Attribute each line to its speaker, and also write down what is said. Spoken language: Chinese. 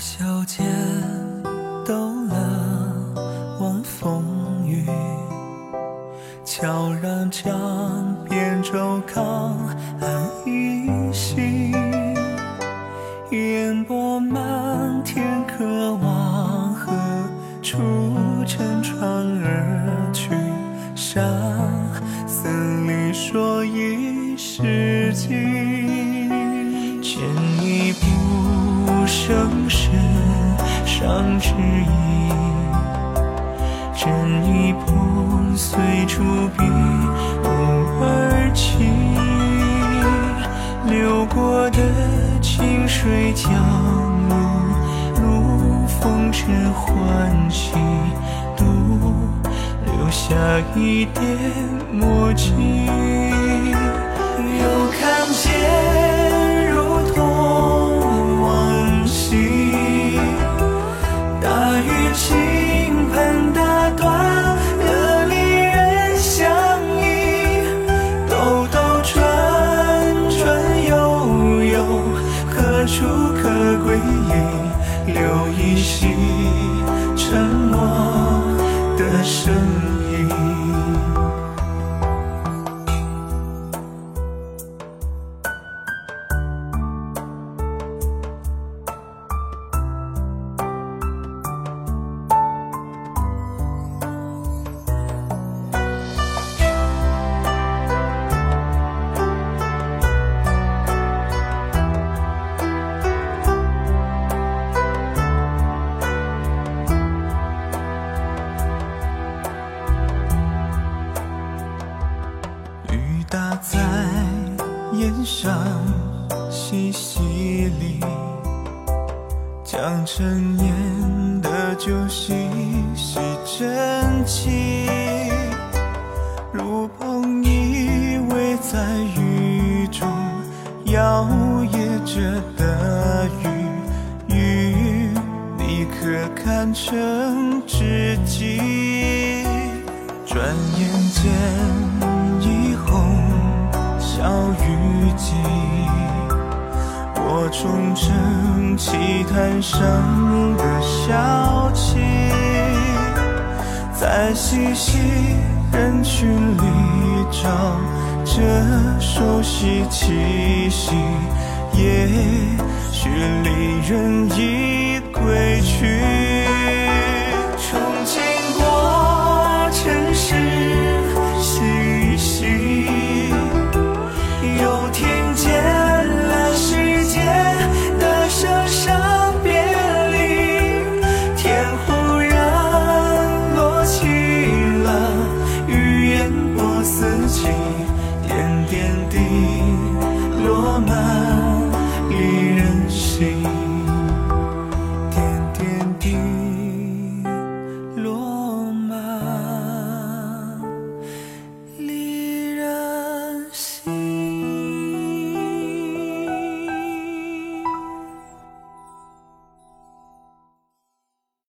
Speaker 1: 袖间抖了晚风雨，悄然将扁舟靠岸一行，烟波漫天，渴望何处乘船而去？山僧里说已是尽，牵一不生世上之意，枕一碰碎竹笔，偶而起，流过的清水江路，路风尘欢喜，独留下一点墨迹。又看见处可归隐？留一息沉默的声音。打在檐上淅淅沥，将陈年的酒细细斟起，如捧一位在雨中摇曳着的雨，雨你可看成知己？转眼间已红雨季，我重整起滩上的小憩，在熙熙人群里找着熟悉气息，也许离人已归去 ti.